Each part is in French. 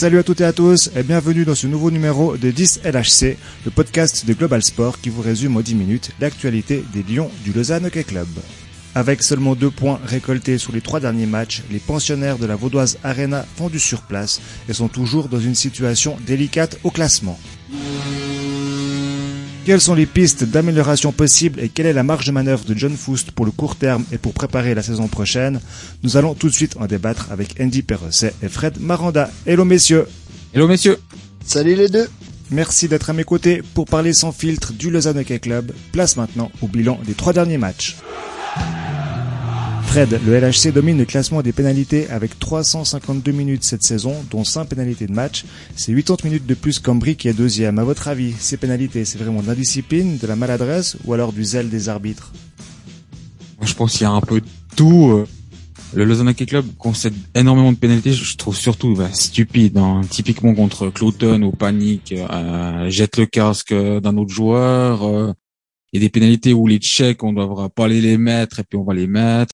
Salut à toutes et à tous et bienvenue dans ce nouveau numéro de 10 LHC, le podcast de Global Sport qui vous résume en 10 minutes l'actualité des Lions du Lausanne Hockey Club. Avec seulement deux points récoltés sur les trois derniers matchs, les pensionnaires de la Vaudoise Arena font du surplace et sont toujours dans une situation délicate au classement. Quelles sont les pistes d'amélioration possibles et quelle est la marge de manœuvre de John Foust pour le court terme et pour préparer la saison prochaine? Nous allons tout de suite en débattre avec Andy Perrosset et Fred Maranda. Hello messieurs Hello messieurs Salut les deux Merci d'être à mes côtés pour parler sans filtre du Lausanne Hockey Club. Place maintenant au bilan des trois derniers matchs. Fred, le LHC domine le classement des pénalités avec 352 minutes cette saison, dont 5 pénalités de match. C'est 80 minutes de plus qu'Ambry qui est deuxième. À votre avis, ces pénalités, c'est vraiment de l'indiscipline, de la maladresse ou alors du zèle des arbitres? Moi, je pense qu'il y a un peu tout. Le Lausanne Hockey Club concède énormément de pénalités. Je trouve surtout bah, stupide. Hein. Typiquement contre Clouton ou Panique, euh, jette le casque d'un autre joueur. Euh, il y a des pénalités où les checks, on ne devra pas aller les mettre et puis on va les mettre.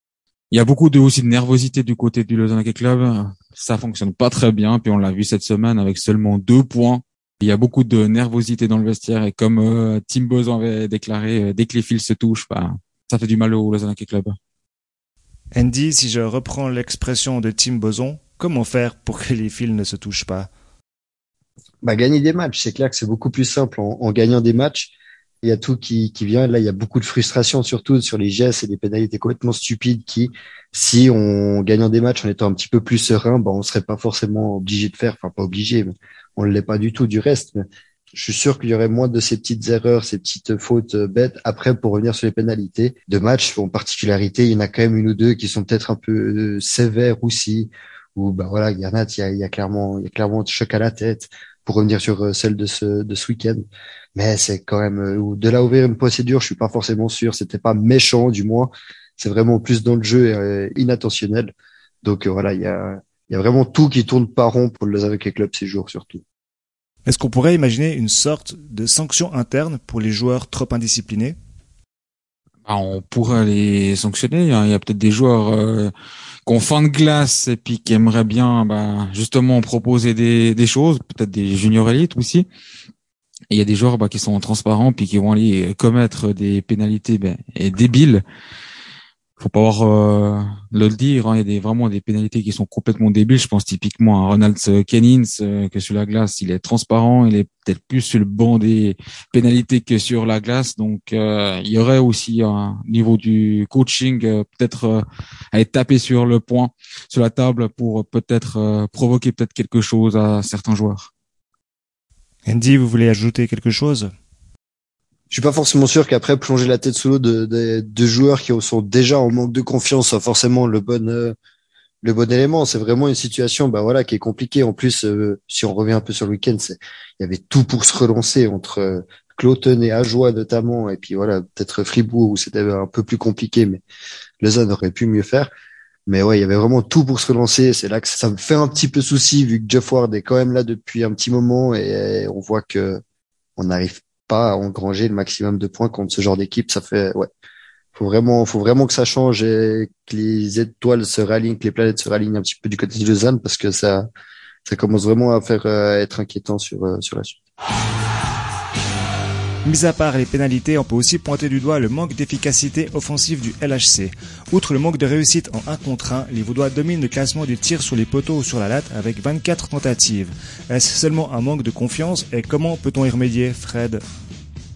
Il y a beaucoup de aussi de nervosité du côté du Lausanne Hockey Club. Ça fonctionne pas très bien. Puis on l'a vu cette semaine avec seulement deux points. Il y a beaucoup de nervosité dans le vestiaire et comme euh, Tim Boson avait déclaré, euh, dès que les fils se touchent, bah, ça fait du mal au Lausanne Hockey Club. Andy, si je reprends l'expression de Tim Boson, comment faire pour que les fils ne se touchent pas? Bah, Gagner des matchs, c'est clair que c'est beaucoup plus simple en, en gagnant des matchs il y a tout qui, qui vient. Là, il y a beaucoup de frustration, surtout sur les gestes et des pénalités complètement stupides qui, si on gagnant des matchs en étant un petit peu plus serein, ben, on serait pas forcément obligé de faire. Enfin, pas obligé, mais on ne l'est pas du tout du reste. Mais je suis sûr qu'il y aurait moins de ces petites erreurs, ces petites fautes bêtes. Après, pour revenir sur les pénalités de match, en particularité, il y en a quand même une ou deux qui sont peut-être un peu euh, sévères aussi. Ou ben voilà, a, il y a, y a clairement, il y a clairement choc à la tête. Pour revenir sur euh, celle de ce de ce week-end, mais c'est quand même euh, de là ouvrir une procédure, je suis pas forcément sûr. C'était pas méchant, du moins. C'est vraiment plus dans le jeu euh, inattentionnel. Donc voilà, il y a, y a vraiment tout qui tourne pas rond pour le Hockey Club ces jours surtout. Est-ce qu'on pourrait imaginer une sorte de sanction interne pour les joueurs trop indisciplinés? Bah, On pourrait les sanctionner. Hein. Il y a peut-être des joueurs euh, qui ont faim de glace et puis qui aimeraient bien bah, justement proposer des, choses, peut-être des juniors élites aussi il y a des joueurs bah, qui sont transparents puis qui vont aller commettre des pénalités ben, débiles. Faut pas avoir euh, le dire. Hein. Il y a vraiment des pénalités qui sont complètement débiles. Je pense typiquement à Ronald Kennins euh, que sur la glace, il est transparent. Il est peut-être plus sur le banc des pénalités que sur la glace. Donc euh, il y aurait aussi un niveau du coaching peut-être à être tapé sur le point, sur la table pour peut-être provoquer peut-être quelque chose à certains joueurs. Andy, vous voulez ajouter quelque chose? Je suis pas forcément sûr qu'après plonger la tête sous l'eau de, de, de, joueurs qui sont déjà en manque de confiance soit forcément le bon euh, le bon élément. C'est vraiment une situation bah voilà qui est compliquée. En plus, euh, si on revient un peu sur le week-end, il y avait tout pour se relancer entre euh, Cloton et Ajoie notamment, et puis voilà peut-être Fribourg où c'était un peu plus compliqué, mais Lausanne aurait pu mieux faire. Mais ouais, il y avait vraiment tout pour se relancer. C'est là que ça me fait un petit peu souci vu que Jeff Ward est quand même là depuis un petit moment et on voit que on n'arrive pas engranger le maximum de points contre ce genre d'équipe. Ça fait, ouais, faut vraiment, faut vraiment que ça change et que les étoiles se ralignent, que les planètes se ralignent un petit peu du côté de Lausanne parce que ça, ça commence vraiment à faire euh, être inquiétant sur euh, sur la suite. Mis à part les pénalités, on peut aussi pointer du doigt le manque d'efficacité offensive du LHC. Outre le manque de réussite en 1 contre 1, les Vaudois dominent le classement du tir sur les poteaux ou sur la latte avec 24 tentatives. Est-ce seulement un manque de confiance et comment peut-on y remédier, Fred?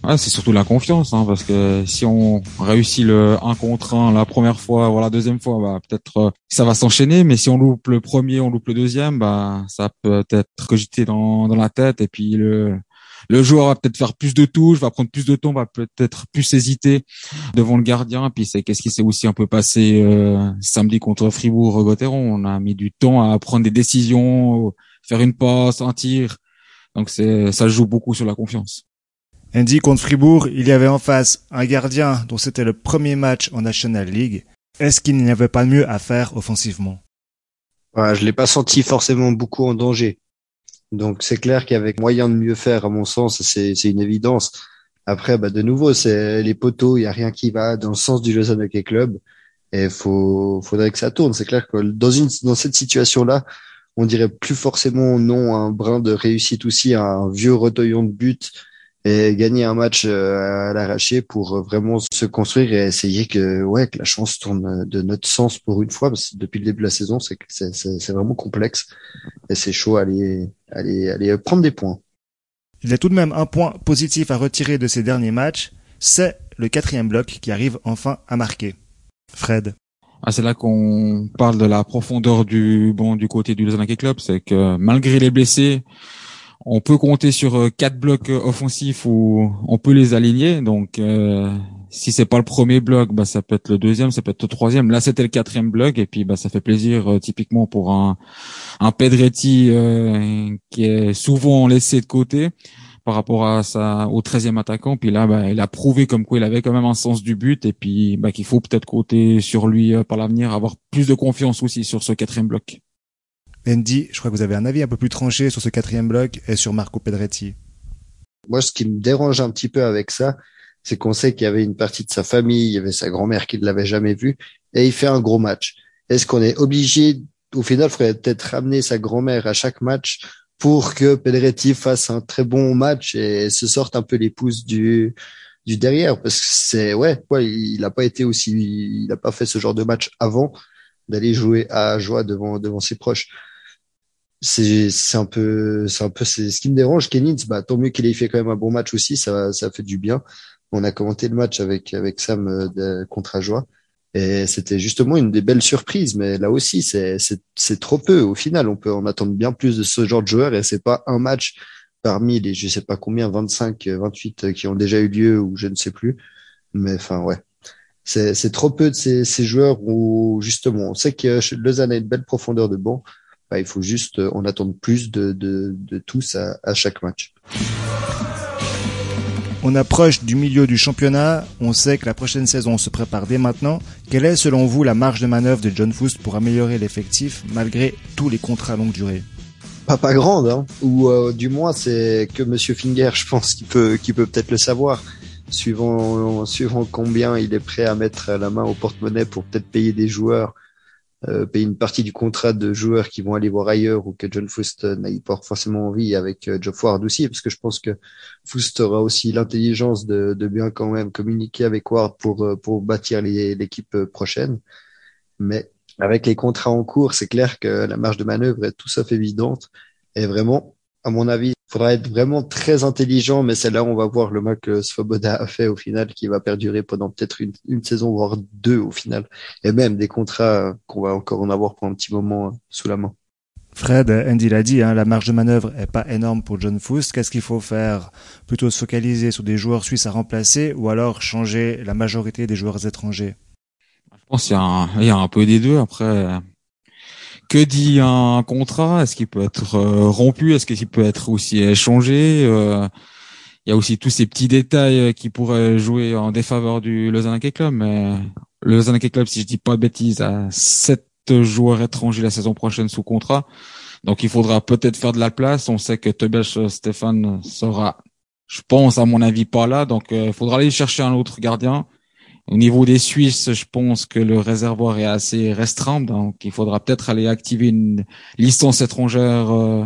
Ouais, c'est surtout la confiance, hein, parce que si on réussit le 1 contre 1 la première fois, voilà, la deuxième fois, bah, peut-être euh, ça va s'enchaîner, mais si on loupe le premier, on loupe le deuxième, bah, ça peut être cogité dans, dans la tête, et puis le, le joueur va peut-être faire plus de touches, va prendre plus de temps, va peut-être plus hésiter devant le gardien. Puis c'est qu'est-ce qui s'est aussi un peu passé euh, samedi contre Fribourg-Gotteron. On a mis du temps à prendre des décisions, faire une passe, un tir. Donc c'est ça joue beaucoup sur la confiance. Andy contre Fribourg, il y avait en face un gardien dont c'était le premier match en National League. Est-ce qu'il n'y avait pas mieux à faire offensivement? Ouais, Je l'ai pas senti forcément beaucoup en danger. Donc c'est clair qu'avec moyen de mieux faire, à mon sens, c'est une évidence. Après, bah, de nouveau, c'est les poteaux, il y a rien qui va dans le sens du Lausanne Hockey Club. Et faut, faudrait que ça tourne. C'est clair que dans une, dans cette situation-là, on dirait plus forcément non un brin de réussite aussi, un vieux retoillon de but et gagner un match euh, à l'arraché pour vraiment se construire et essayer que ouais que la chance tourne de notre sens pour une fois parce que depuis le début de la saison c'est c'est c'est vraiment complexe et c'est chaud à aller aller aller prendre des points. Il y a tout de même un point positif à retirer de ces derniers matchs, c'est le quatrième bloc qui arrive enfin à marquer. Fred. Ah, c'est là qu'on parle de la profondeur du bon du côté du Lausanne Club, c'est que malgré les blessés, on peut compter sur euh, quatre blocs euh, offensifs où on peut les aligner. Donc, euh, si c'est pas le premier bloc, bah ça peut être le deuxième, ça peut être le troisième. Là, c'était le quatrième bloc, et puis bah ça fait plaisir typiquement pour un un Pedretti qui est souvent laissé de côté par rapport au 13e attaquant. Puis là, bah, il a prouvé comme quoi il avait quand même un sens du but et puis bah, qu'il faut peut-être compter sur lui euh, par l'avenir, avoir plus de confiance aussi sur ce quatrième bloc. Andy, je crois que vous avez un avis un peu plus tranché sur ce quatrième bloc et sur Marco Pedretti. Moi, ce qui me dérange un petit peu avec ça, c'est qu'on sait qu'il y avait une partie de sa famille, il y avait sa grand-mère qui ne l'avait jamais vu, et il fait un gros match. Est-ce qu'on est obligé, au final, il faudrait peut-être ramener sa grand-mère à chaque match pour que Pedretti fasse un très bon match et se sorte un peu les pouces du du derrière? Parce que c'est ouais, ouais il n'a pas été aussi il n'a pas fait ce genre de match avant d'aller jouer à joie devant devant ses proches c'est c'est un peu c'est un peu c'est ce qui me dérange Kennings bah tant mieux qu'il ait fait quand même un bon match aussi ça ça fait du bien on a commenté le match avec avec Sam euh, contre Ajoie et c'était justement une des belles surprises, mais là aussi, c'est, c'est, trop peu. Au final, on peut en attendre bien plus de ce genre de joueurs et c'est pas un match parmi les, je sais pas combien, 25, 28 qui ont déjà eu lieu ou je ne sais plus. Mais enfin, ouais. C'est trop peu de ces, ces joueurs où, justement, on sait que Lausanne a une belle profondeur de banc. Bah, il faut juste, on attend plus de, de, de tous à, à chaque match. On approche du milieu du championnat, on sait que la prochaine saison se prépare dès maintenant. Quelle est selon vous la marge de manœuvre de John Foust pour améliorer l'effectif malgré tous les contrats à longue durée? Pas, pas grande, hein. ou euh, du moins c'est que Monsieur Finger, je pense, qu'il peut, qui peut peut-être le savoir, suivant, suivant combien il est prêt à mettre la main au porte-monnaie pour peut-être payer des joueurs euh, payer une partie du contrat de joueurs qui vont aller voir ailleurs ou que John Foust n'a pas forcément envie avec euh, Geoff Ward aussi, parce que je pense que Foust aura aussi l'intelligence de, de, bien quand même communiquer avec Ward pour, euh, pour bâtir l'équipe prochaine. Mais avec les contrats en cours, c'est clair que la marge de manœuvre est tout sauf évidente. Et vraiment, à mon avis, faudra être vraiment très intelligent, mais c'est là où on va voir le mal que Svoboda a fait au final, qui va perdurer pendant peut-être une, une, saison, voire deux au final, et même des contrats qu'on va encore en avoir pour un petit moment euh, sous la main. Fred, Andy l'a dit, hein, la marge de manœuvre est pas énorme pour John Foust. Qu'est-ce qu'il faut faire? Plutôt se focaliser sur des joueurs suisses à remplacer ou alors changer la majorité des joueurs étrangers? Je pense qu'il y, y, a un peu des deux. Après, que dit un contrat? Est-ce qu'il peut être euh, rompu? Est-ce qu'il peut être aussi échangé? Euh, Il y a aussi tous ces petits détails euh, qui pourraient jouer en défaveur du Lausanne Club. Mais le Lausanne Club, si je dis pas de bêtises, a sept joueurs étrangers la saison prochaine sous contrat. Donc il faudra peut-être faire de la place. On sait que Tobias Stéphane sera, je pense à mon avis, pas là. Donc il faudra aller chercher un autre gardien. Au niveau des Suisses, je pense que le réservoir est assez restreint, donc il faudra peut-être aller activer une licence étrangère euh,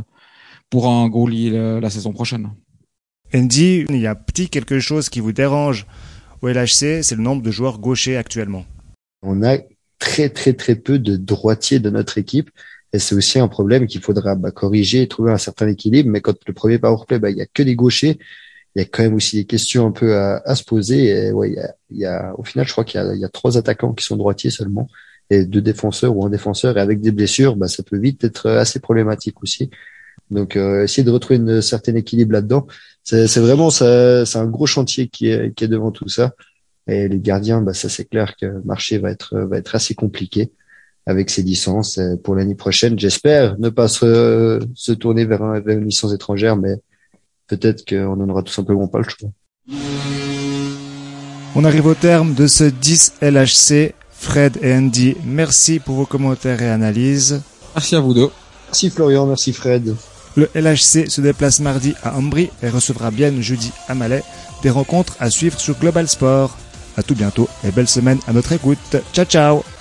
pour un goalie la saison prochaine. Andy, il y a petit quelque chose qui vous dérange au LHC, c'est le nombre de joueurs gauchers actuellement. On a très très très peu de droitiers de notre équipe et c'est aussi un problème qu'il faudra bah, corriger et trouver un certain équilibre. Mais quand le premier powerplay, bah, il y a que des gauchers il y a quand même aussi des questions un peu à, à se poser. Et ouais, il y, a, il y a, au final, je crois qu'il y y a trois attaquants qui sont droitiers seulement et deux défenseurs ou un défenseur. Et avec des blessures, bah, ça peut vite être assez problématique aussi. Donc, euh, essayer de retrouver une certaine équilibre là-dedans, c'est, vraiment c'est un gros chantier qui est, qui est devant tout ça. Et les gardiens, bah, ça c'est clair que le marché va être va être assez compliqué avec ces licences pour l'année prochaine. J'espère ne pas se, se tourner vers, vers une licence étrangère, mais peut-être qu'on n'en aura tout simplement pas le choix. On arrive au terme de ce 10 LHC. Fred et Andy, merci pour vos commentaires et analyses. Merci à vous deux. Merci Florian, merci Fred. Le LHC se déplace mardi à Ambry et recevra bien jeudi à Malais. Des rencontres à suivre sur Global Sport. À tout bientôt et belle semaine à notre écoute. Ciao ciao